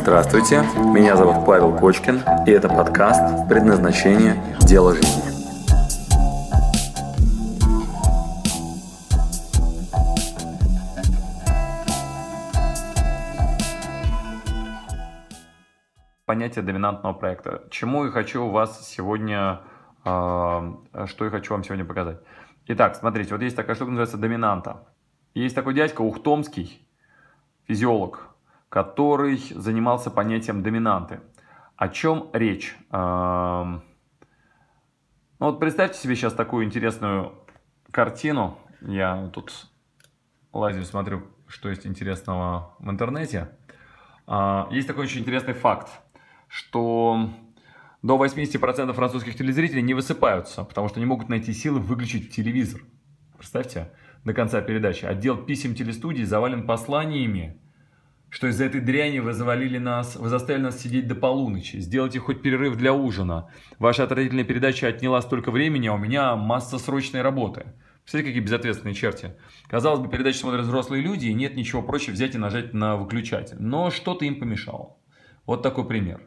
Здравствуйте, меня зовут Павел Кочкин, и это подкаст «Предназначение. Дело жизни». Понятие доминантного проекта. Чему я хочу вас сегодня, э, что я хочу вам сегодня показать. Итак, смотрите, вот есть такая штука, называется доминанта. Есть такой дядька Ухтомский, физиолог, который занимался понятием доминанты. О чем речь? Ну вот представьте себе сейчас такую интересную картину. Я тут лазю, смотрю, что есть интересного в интернете. А, есть такой очень интересный факт, что до 80% французских телезрителей не высыпаются, потому что не могут найти силы выключить телевизор. Представьте, до конца передачи. Отдел писем телестудии завален посланиями, что из-за этой дряни вы завалили нас, вы заставили нас сидеть до полуночи. Сделайте хоть перерыв для ужина. Ваша отвратительная передача отняла столько времени, а у меня масса срочной работы. Представляете, какие безответственные черти. Казалось бы, передачи смотрят взрослые люди, и нет ничего проще взять и нажать на выключатель. Но что-то им помешало. Вот такой пример.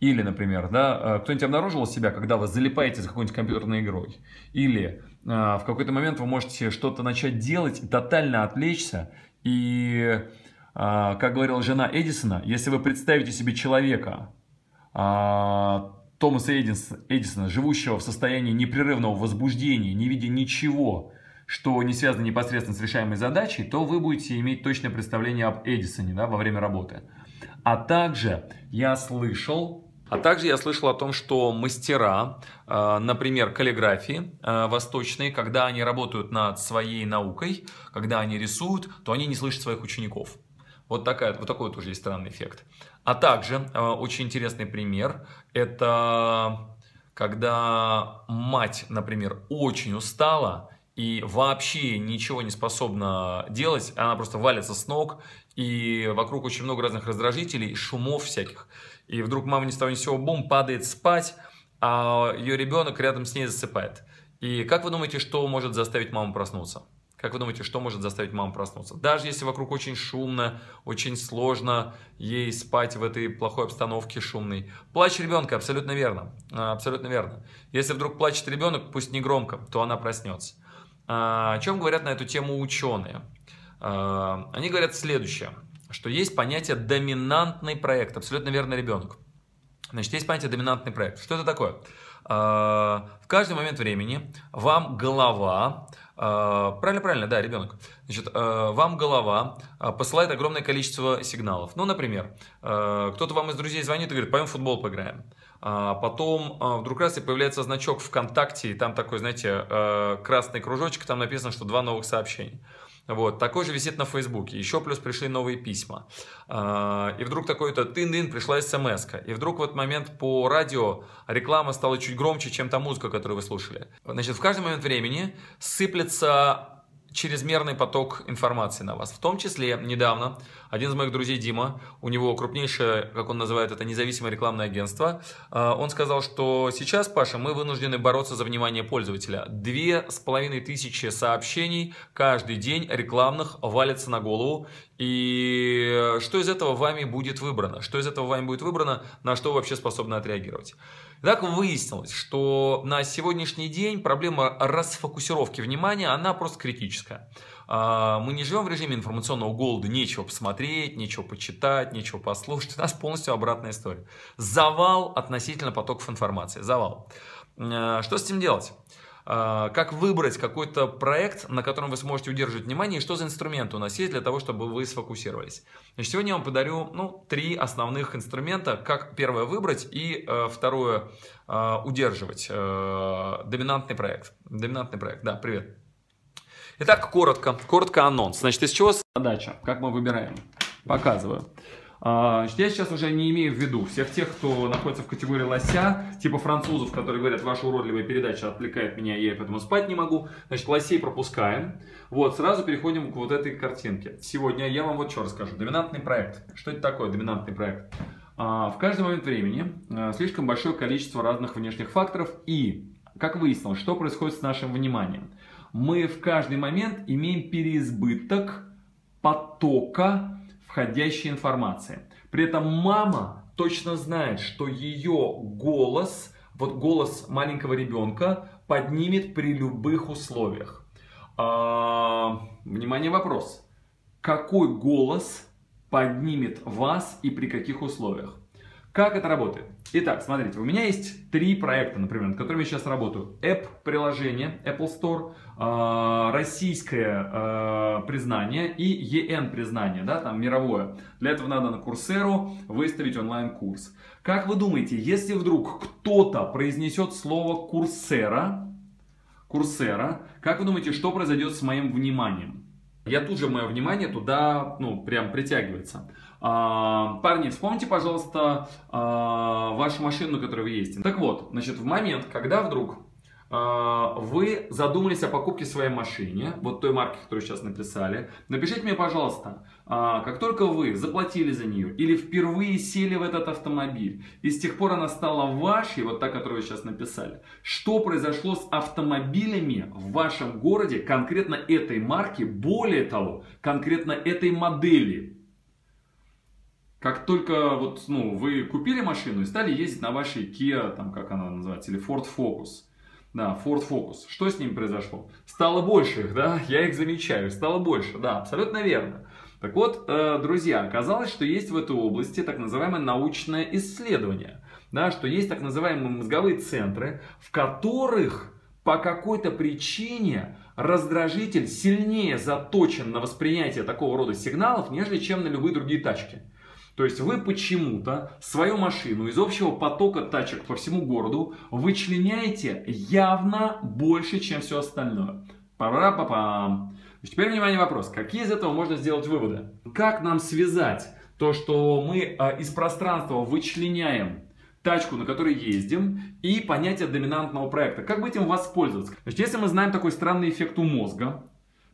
Или, например, да, э, кто-нибудь обнаружил себя, когда вы залипаете за какой-нибудь компьютерной игрой. Или э, в какой-то момент вы можете что-то начать делать и тотально отвлечься. И, как говорила жена Эдисона, если вы представите себе человека, Томаса Эдисона, живущего в состоянии непрерывного возбуждения, не видя ничего, что не связано непосредственно с решаемой задачей, то вы будете иметь точное представление об Эдисоне да, во время работы. А также я слышал, а также я слышал о том, что мастера, э, например, каллиграфии восточные, когда они работают над своей наукой, когда они рисуют, то они не слышат своих учеников. Вот, такая, вот такой вот уже есть странный эффект. А также э, очень интересный пример – это когда мать, например, очень устала и вообще ничего не способна делать, она просто валится с ног, и вокруг очень много разных раздражителей, шумов всяких. И вдруг мама ни с того ни с сего бум, падает спать, а ее ребенок рядом с ней засыпает. И как вы думаете, что может заставить маму проснуться? Как вы думаете, что может заставить маму проснуться? Даже если вокруг очень шумно, очень сложно ей спать в этой плохой обстановке шумной. Плач ребенка, абсолютно верно. А, абсолютно верно. Если вдруг плачет ребенок, пусть не громко, то она проснется. А, о чем говорят на эту тему ученые? А, они говорят следующее – что есть понятие доминантный проект. Абсолютно верно, ребенок. Значит, есть понятие доминантный проект. Что это такое? В каждый момент времени вам голова, правильно, правильно, да, ребенок, значит, а, вам голова посылает огромное количество сигналов. Ну, например, кто-то вам из друзей звонит и говорит, пойдем в футбол поиграем. Потом вдруг раз и появляется значок ВКонтакте, и там такой, знаете, красный кружочек, там написано, что два новых сообщения. Вот, такой же висит на Фейсбуке. Еще плюс пришли новые письма. А, и вдруг такой-то тын-дын, пришла смс -ка. И вдруг в этот момент по радио реклама стала чуть громче, чем та музыка, которую вы слушали. Значит, в каждый момент времени сыплется чрезмерный поток информации на вас. В том числе недавно один из моих друзей Дима, у него крупнейшее, как он называет это, независимое рекламное агентство, а, он сказал, что сейчас, Паша, мы вынуждены бороться за внимание пользователя. Две с половиной тысячи сообщений каждый день рекламных валятся на голову. И что из этого вами будет выбрано? Что из этого вами будет выбрано? На что вы вообще способны отреагировать? Так выяснилось, что на сегодняшний день проблема расфокусировки внимания, она просто критическая. А, мы не живем в режиме информационного голода, нечего посмотреть, нечего почитать, нечего послушать. У нас полностью обратная история. Завал относительно потоков информации. Завал. А, что с этим делать? А, как выбрать какой-то проект, на котором вы сможете удерживать внимание, и что за инструменты у нас есть для того, чтобы вы сфокусировались. Значит, сегодня я вам подарю ну, три основных инструмента, как первое выбрать и э, второе э, удерживать. Э, доминантный проект. Доминантный проект, да, привет. Итак, коротко, коротко анонс. Значит, из чего задача? Как мы выбираем? Показываю. А, я сейчас уже не имею в виду всех тех, кто находится в категории лося, типа французов, которые говорят, ваша уродливая передача отвлекает меня, я поэтому спать не могу. Значит, лосей пропускаем. Вот, сразу переходим к вот этой картинке. Сегодня я вам вот что расскажу. Доминантный проект. Что это такое доминантный проект? А, в каждый момент времени а, слишком большое количество разных внешних факторов и, как выяснилось, что происходит с нашим вниманием? Мы в каждый момент имеем переизбыток потока входящей информации. При этом мама точно знает, что ее голос, вот голос маленького ребенка, поднимет при любых условиях. А, внимание, вопрос. Какой голос поднимет вас и при каких условиях? Как это работает? Итак, смотрите, у меня есть три проекта, например, над которыми я сейчас работаю. App-приложение, Apple Store, э, российское э, признание и EN признание, да, там мировое. Для этого надо на Coursera выставить онлайн-курс. Как вы думаете, если вдруг кто-то произнесет слово Coursera, Coursera, как вы думаете, что произойдет с моим вниманием? Я тут же, мое внимание туда, ну, прям притягивается. А, парни, вспомните, пожалуйста, а, вашу машину, на которой вы ездите. Так вот, значит, в момент, когда вдруг а, вы задумались о покупке своей машине, вот той марки, которую сейчас написали, напишите мне, пожалуйста, как только вы заплатили за нее или впервые сели в этот автомобиль, и с тех пор она стала вашей, вот та, которую вы сейчас написали, что произошло с автомобилями в вашем городе, конкретно этой марки, более того, конкретно этой модели. Как только вот, ну, вы купили машину и стали ездить на вашей Kia, там, как она называется, или Ford Focus, да, Ford Focus. Что с ними произошло? Стало больше их, да, я их замечаю, стало больше, да, абсолютно верно. Так вот, э, друзья, оказалось, что есть в этой области так называемое научное исследование, да, что есть так называемые мозговые центры, в которых по какой-то причине раздражитель сильнее заточен на восприятие такого рода сигналов, нежели чем на любые другие тачки. То есть вы почему-то свою машину из общего потока тачек по всему городу вычленяете явно больше, чем все остальное. Пара-па-пам. Теперь, внимание, вопрос. Какие из этого можно сделать выводы? Как нам связать то, что мы а, из пространства вычленяем тачку, на которой ездим, и понятие доминантного проекта. Как бы этим воспользоваться? Значит, если мы знаем такой странный эффект у мозга,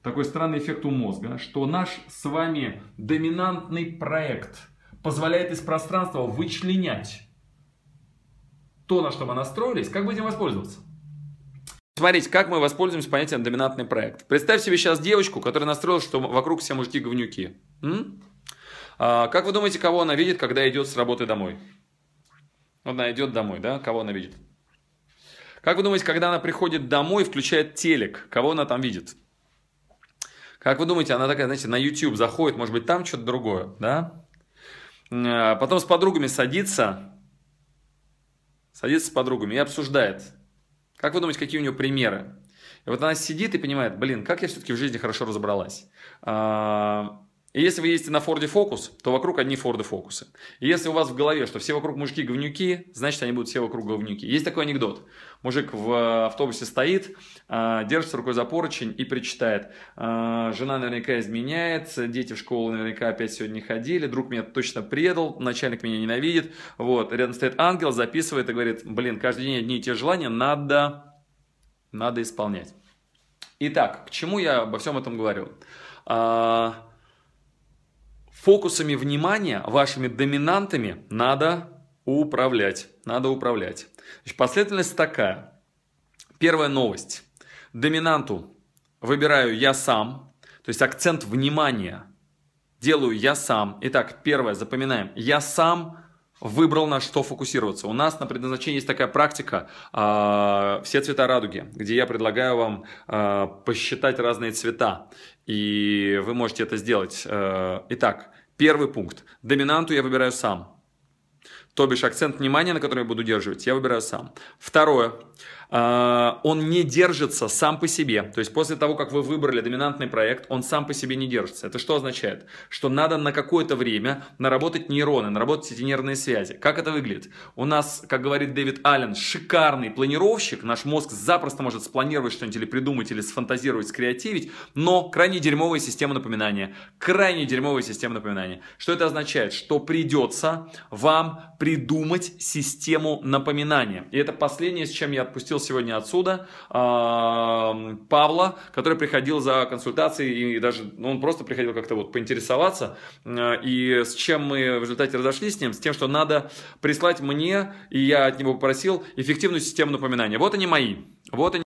такой странный эффект у мозга, что наш с вами доминантный проект – позволяет из пространства вычленять то, на что мы настроились, как этим воспользоваться? Смотрите, как мы воспользуемся понятием доминантный проект. Представь себе сейчас девочку, которая настроила, что вокруг все мужики говнюки. М? А, как вы думаете, кого она видит, когда идет с работы домой? Она идет домой, да? Кого она видит? Как вы думаете, когда она приходит домой, включает телек, кого она там видит? Как вы думаете, она такая, знаете, на YouTube заходит, может быть, там что-то другое, да? А, потом с подругами садится, садится с подругами и обсуждает. Как вы думаете, какие у нее примеры? И вот она сидит и понимает, блин, как я все-таки в жизни хорошо разобралась. А, и если вы ездите на Форде Фокус, то вокруг одни Форды Фокусы. И если у вас в голове, что все вокруг мужики говнюки, значит они будут все вокруг говнюки. Есть такой анекдот. Мужик в автобусе стоит, а, держится рукой за поручень и причитает. А, жена наверняка изменяет, дети в школу наверняка опять сегодня не ходили, друг меня точно предал, начальник меня ненавидит. Вот, рядом стоит ангел, записывает и говорит, блин, каждый день одни и те же желания надо, надо исполнять. Итак, к чему я обо всем этом говорю? Фокусами внимания, вашими доминантами надо управлять. Надо управлять. Значит, последовательность такая. Первая новость. Доминанту выбираю я сам, то есть акцент внимания делаю я сам. Итак, первое, запоминаем. Я сам выбрал на что фокусироваться. У нас на предназначении есть такая практика э, «Все цвета радуги», где я предлагаю вам э, посчитать разные цвета, и вы можете это сделать. Э, итак, Первый пункт. Доминанту я выбираю сам. То бишь акцент внимания, на который я буду держать, я выбираю сам. Второе. А, он не держится сам по себе. То есть после того, как вы выбрали доминантный проект, он сам по себе не держится. Это что означает? Что надо на какое-то время наработать нейроны, наработать эти нервные связи. Как это выглядит? У нас, как говорит Дэвид Аллен, шикарный планировщик. Наш мозг запросто может спланировать что-нибудь или придумать, или сфантазировать, скреативить, но крайне дерьмовая система напоминания. Крайне дерьмовая система напоминания. Что это означает? Что придется вам придумать систему напоминания. И это последнее, с чем я отпустил сегодня отсюда Павла, который приходил за консультацией и даже ну, он просто приходил как-то вот поинтересоваться. И с чем мы в результате разошлись с ним? С тем, что надо прислать мне, и я от него попросил, эффективную систему напоминания. Вот они мои. Вот они.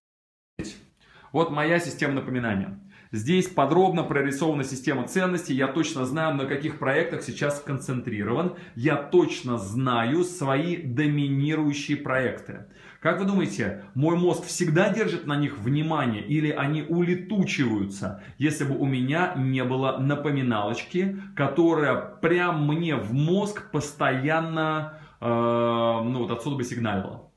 Вот моя система напоминания. Здесь подробно прорисована система ценностей. Я точно знаю, на каких проектах сейчас сконцентрирован. Я точно знаю свои доминирующие проекты. Как вы думаете, мой мозг всегда держит на них внимание или они улетучиваются, если бы у меня не было напоминалочки, которая прям мне в мозг постоянно, э, ну вот отсюда бы сигналила?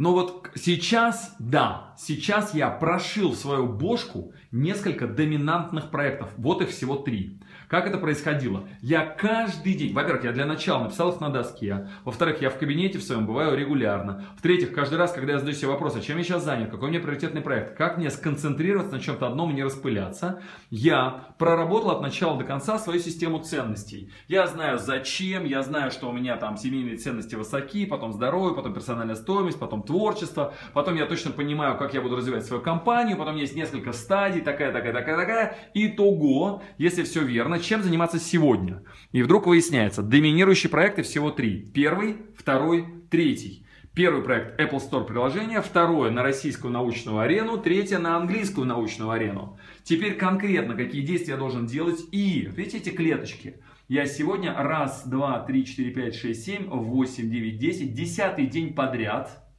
Но вот сейчас, да, сейчас я прошил свою бошку несколько доминантных проектов. Вот их всего три. Как это происходило? Я каждый день, во-первых, я для начала написал их на доске, во-вторых, я в кабинете в своем бываю регулярно, в-третьих, каждый раз, когда я задаю себе вопрос, а чем я сейчас занят, какой у меня приоритетный проект, как мне сконцентрироваться на чем-то одном и не распыляться, я проработал от начала до конца свою систему ценностей. Я знаю зачем, я знаю, что у меня там семейные ценности высоки, потом здоровье, потом персональная стоимость, потом творчество, потом я точно понимаю, как я буду развивать свою компанию, потом есть несколько стадий, такая, такая, такая, такая. Итого, если все верно, чем заниматься сегодня. И вдруг выясняется, доминирующие проекты всего три. Первый, второй, третий. Первый проект Apple Store приложение, второе на российскую научную арену, третье на английскую научную арену. Теперь конкретно, какие действия я должен делать. И, видите эти клеточки? Я сегодня раз, два, три, четыре, пять, шесть, семь, восемь, девять, десять, десятый день подряд,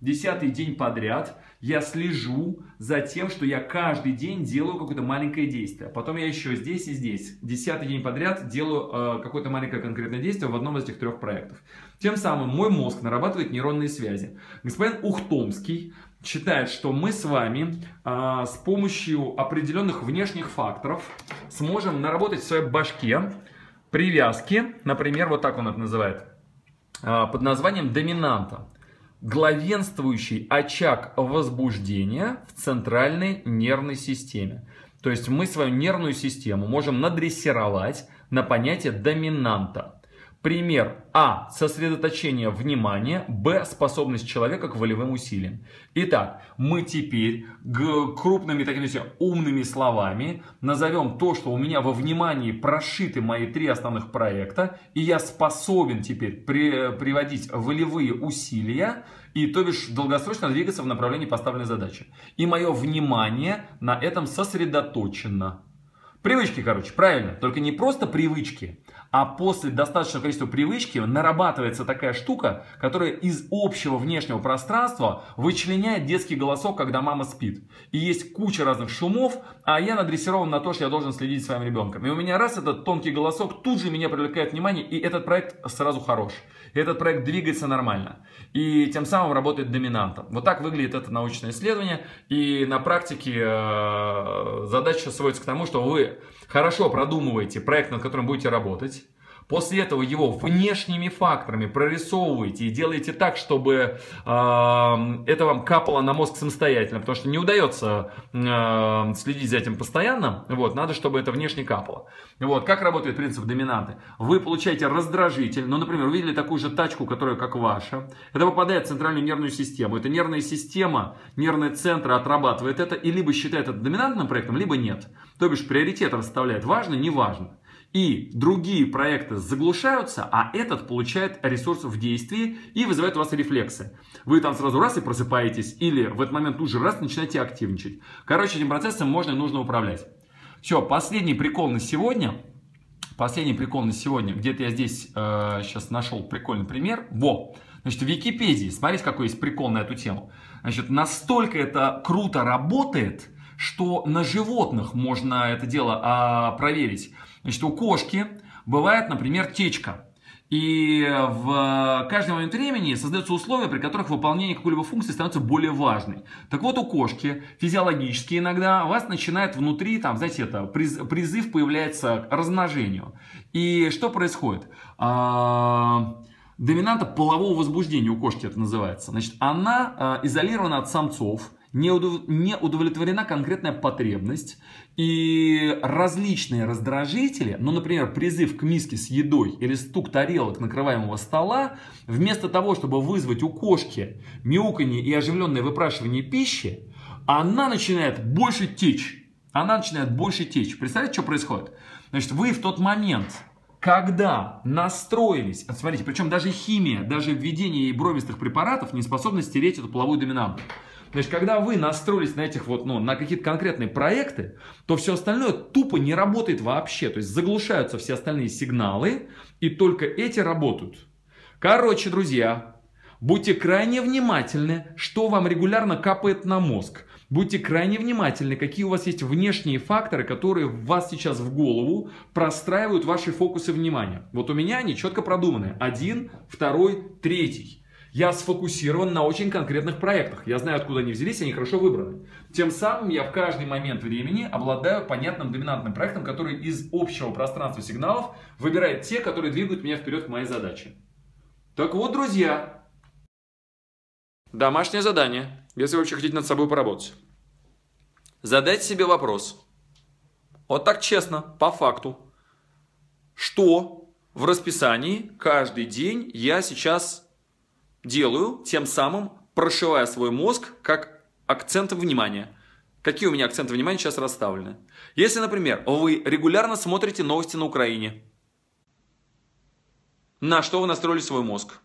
десятый день подряд я слежу за тем, что я каждый день делаю какое-то маленькое действие. Потом я еще здесь и здесь, десятый день подряд делаю э, какое-то маленькое конкретное действие в одном из этих трех проектов. Тем самым мой мозг нарабатывает нейронные связи. Господин Ухтомский считает, что мы с вами э, с помощью определенных внешних факторов сможем наработать в своей башке привязки, например, вот так он это называет, э, под названием доминанта главенствующий очаг возбуждения в центральной нервной системе. То есть мы свою нервную систему можем надрессировать на понятие доминанта. Пример А. Сосредоточение внимания. Б. Способность человека к волевым усилиям. Итак, мы теперь крупными такими умными словами назовем то, что у меня во внимании прошиты мои три основных проекта, и я способен теперь при, приводить волевые усилия, и то бишь долгосрочно двигаться в направлении поставленной задачи. И мое внимание на этом сосредоточено. Привычки, короче, правильно. Только не просто привычки, а после достаточного количества привычки нарабатывается такая штука, которая из общего внешнего пространства вычленяет детский голосок, когда мама спит. И есть куча разных шумов, а я надрессирован на то, что я должен следить за своим ребенком. И у меня раз этот тонкий голосок тут же меня привлекает внимание, и этот проект сразу хорош. И этот проект двигается нормально. И тем самым работает доминантом. Вот так выглядит это научное исследование. И на практике э, задача сводится к тому, что вы хорошо продумываете проект, над которым будете работать. После этого его внешними факторами прорисовываете и делаете так, чтобы э, это вам капало на мозг самостоятельно, потому что не удается э, следить за этим постоянно. Вот, надо, чтобы это внешне капало. Вот, как работает принцип доминанты? Вы получаете раздражитель, ну, например, увидели такую же тачку, которая как ваша. Это попадает в центральную нервную систему. Эта нервная система, нервные центры отрабатывает это и либо считает это доминантным проектом, либо нет. То бишь приоритет расставляет важно, не важно и другие проекты заглушаются, а этот получает ресурс в действии и вызывает у вас рефлексы. Вы там сразу раз и просыпаетесь, или в этот момент тут же раз начинаете активничать. Короче, этим процессом можно и нужно управлять. Все, последний прикол на сегодня. Последний прикол на сегодня. Где-то я здесь э, сейчас нашел прикольный пример. Во! Значит, в Википедии, смотрите, какой есть прикол на эту тему. Значит, настолько это круто работает, что на животных можно это дело а, проверить. Значит, у кошки бывает, например, течка. И в каждый момент времени создаются условия, при которых выполнение какой-либо функции становится более важной. Так вот, у кошки физиологически иногда у вас начинает внутри, там, знаете, это призыв появляется к размножению. И что происходит? А, доминанта полового возбуждения у кошки это называется. Значит, она а, изолирована от самцов, не удовлетворена конкретная потребность, и различные раздражители, ну, например, призыв к миске с едой или стук тарелок накрываемого стола, вместо того, чтобы вызвать у кошки мяуканье и оживленное выпрашивание пищи, она начинает больше течь. Она начинает больше течь. Представляете, что происходит? Значит, вы в тот момент, когда настроились, смотрите, причем даже химия, даже введение ей бровистых препаратов не способна стереть эту половую доминанту. Значит, когда вы настроились на этих вот, ну, на какие-то конкретные проекты, то все остальное тупо не работает вообще. То есть заглушаются все остальные сигналы, и только эти работают. Короче, друзья, будьте крайне внимательны, что вам регулярно капает на мозг. Будьте крайне внимательны, какие у вас есть внешние факторы, которые вас сейчас в голову простраивают ваши фокусы внимания. Вот у меня они четко продуманы. Один, второй, третий. Я сфокусирован на очень конкретных проектах. Я знаю, откуда они взялись, они хорошо выбраны. Тем самым я в каждый момент времени обладаю понятным доминантным проектом, который из общего пространства сигналов выбирает те, которые двигают меня вперед к моей задаче. Так вот, друзья, домашнее задание если вы вообще хотите над собой поработать. Задайте себе вопрос. Вот так честно, по факту. Что в расписании каждый день я сейчас делаю, тем самым прошивая свой мозг как акценты внимания. Какие у меня акценты внимания сейчас расставлены? Если, например, вы регулярно смотрите новости на Украине, на что вы настроили свой мозг?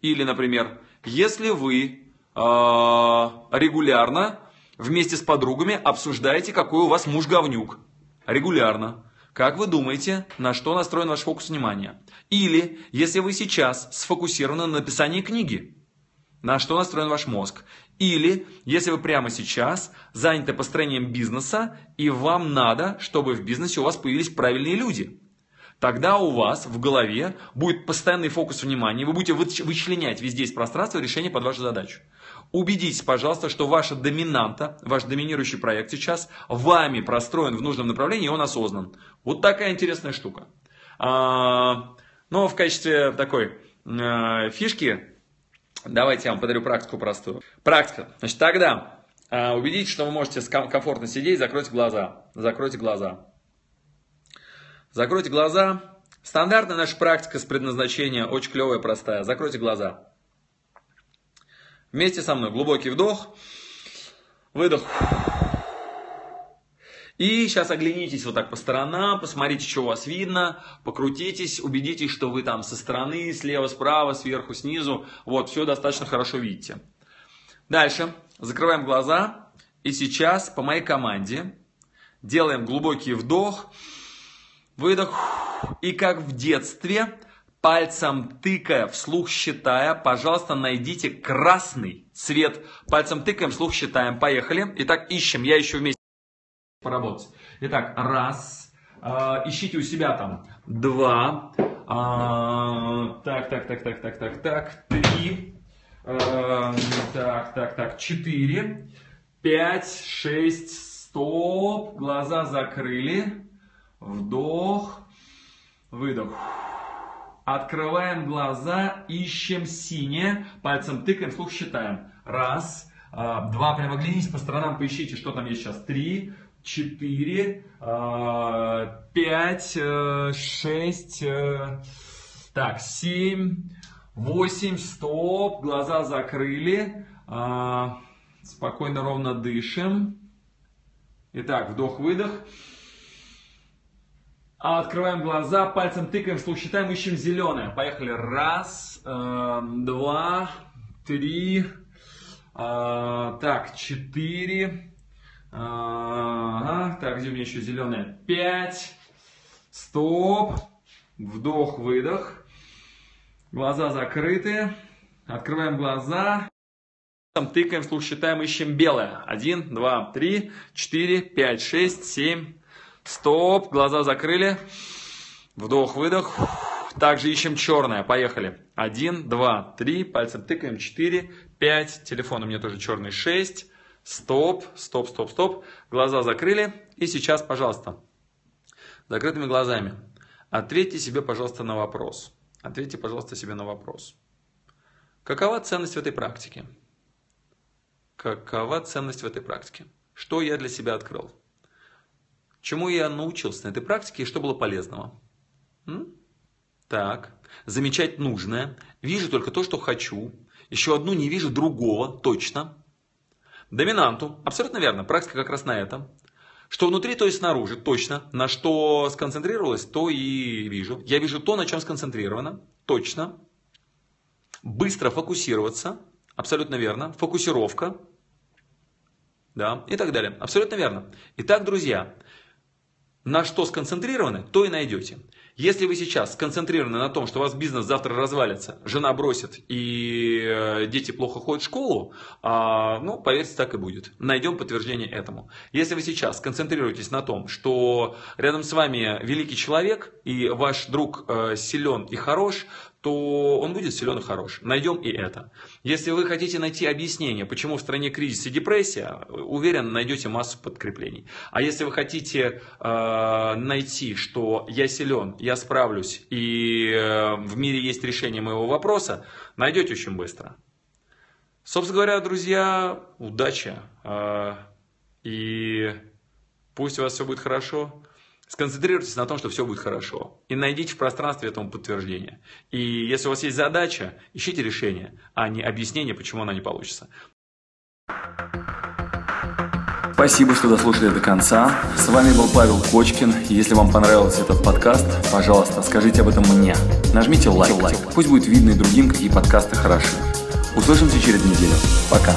Или, например, если вы а, регулярно вместе с подругами обсуждаете, какой у вас муж говнюк. Регулярно. Как вы думаете, на что настроен ваш фокус внимания? Или, если вы сейчас сфокусированы на написании книги, на что настроен ваш мозг? Или, если вы прямо сейчас заняты построением бизнеса, и вам надо, чтобы в бизнесе у вас появились правильные люди – Тогда у вас в голове будет постоянный фокус внимания, вы будете вычленять везде из пространства решение под вашу задачу. Убедитесь, пожалуйста, что ваша доминанта, ваш доминирующий проект сейчас вами простроен в нужном направлении, и он осознан. Вот такая интересная штука. А, ну, в качестве такой а, фишки, давайте я вам подарю практику простую. Практика. Значит, тогда а, убедитесь, что вы можете комфортно сидеть, закройте глаза. Закройте глаза. Закройте глаза. Стандартная наша практика с предназначения очень клевая, простая. Закройте глаза. Вместе со мной глубокий вдох, выдох. И сейчас оглянитесь вот так по сторонам, посмотрите, что у вас видно, покрутитесь, убедитесь, что вы там со стороны, слева, справа, сверху, снизу. Вот, все достаточно хорошо видите. Дальше. Закрываем глаза. И сейчас по моей команде делаем глубокий вдох. Выдох. И как в детстве, пальцем тыкая, вслух считая, пожалуйста, найдите красный цвет. Пальцем тыкаем, вслух считаем. Поехали. Итак, ищем. Я еще вместе поработать. Итак, раз. Э, ищите у себя там. Два. Э, так, так, так, так, так, так, так. Три. Э, так, так, так. Четыре. Пять, шесть. Стоп. Глаза закрыли. Вдох, выдох. Открываем глаза, ищем синее, пальцем тыкаем, слух считаем. Раз, а, два, прямо оглянитесь по сторонам, поищите, что там есть сейчас. Три, четыре, а, пять, э, шесть, э, так, семь, восемь, стоп, глаза закрыли. А, спокойно, ровно дышим. Итак, вдох-выдох. А открываем глаза, пальцем тыкаем, слух считаем, ищем зеленое. Поехали. Раз, э, два, три, э, так, четыре. Э, ага, так, где у меня еще зеленое? Пять. Стоп. Вдох, выдох. Глаза закрыты. Открываем глаза. Там тыкаем, слух считаем, ищем белое. Один, два, три, четыре, пять, шесть, семь, Стоп, глаза закрыли. Вдох-выдох. Также ищем черное. Поехали. Один, два, три. Пальцем тыкаем. Четыре, пять. Телефон у меня тоже черный. Шесть. Стоп, стоп, стоп, стоп. Глаза закрыли. И сейчас, пожалуйста, закрытыми глазами. Ответьте себе, пожалуйста, на вопрос. Ответьте, пожалуйста, себе на вопрос. Какова ценность в этой практике? Какова ценность в этой практике? Что я для себя открыл? Чему я научился на этой практике и что было полезного? М? Так, замечать нужное. Вижу только то, что хочу. Еще одну не вижу другого, точно. Доминанту. Абсолютно верно. Практика как раз на этом. Что внутри, то и снаружи, точно. На что сконцентрировалась, то и вижу. Я вижу то, на чем сконцентрировано, точно. Быстро фокусироваться, абсолютно верно. Фокусировка. да, и так далее. Абсолютно верно. Итак, друзья, на что сконцентрированы, то и найдете. Если вы сейчас сконцентрированы на том, что у вас бизнес завтра развалится, жена бросит и э, дети плохо ходят в школу, а, ну, поверьте, так и будет. Найдем подтверждение этому. Если вы сейчас концентрируетесь на том, что рядом с вами великий человек и ваш друг э, силен и хорош, то он будет силен и хорош. Найдем и это. Если вы хотите найти объяснение, почему в стране кризис и депрессия, уверен, найдете массу подкреплений. А если вы хотите э, найти, что я силен, я справлюсь, и э, в мире есть решение моего вопроса, найдете очень быстро. Собственно говоря, друзья, удачи. Э, и пусть у вас все будет хорошо. Сконцентрируйтесь на том, что все будет хорошо. И найдите в пространстве этому подтверждение. И если у вас есть задача, ищите решение, а не объяснение, почему она не получится. Спасибо, что дослушали до конца. С вами был Павел Кочкин. Если вам понравился этот подкаст, пожалуйста, скажите об этом мне. Нажмите лайк. лайк. Пусть будет видно и другим, какие подкасты хороши. Услышимся через неделю. Пока.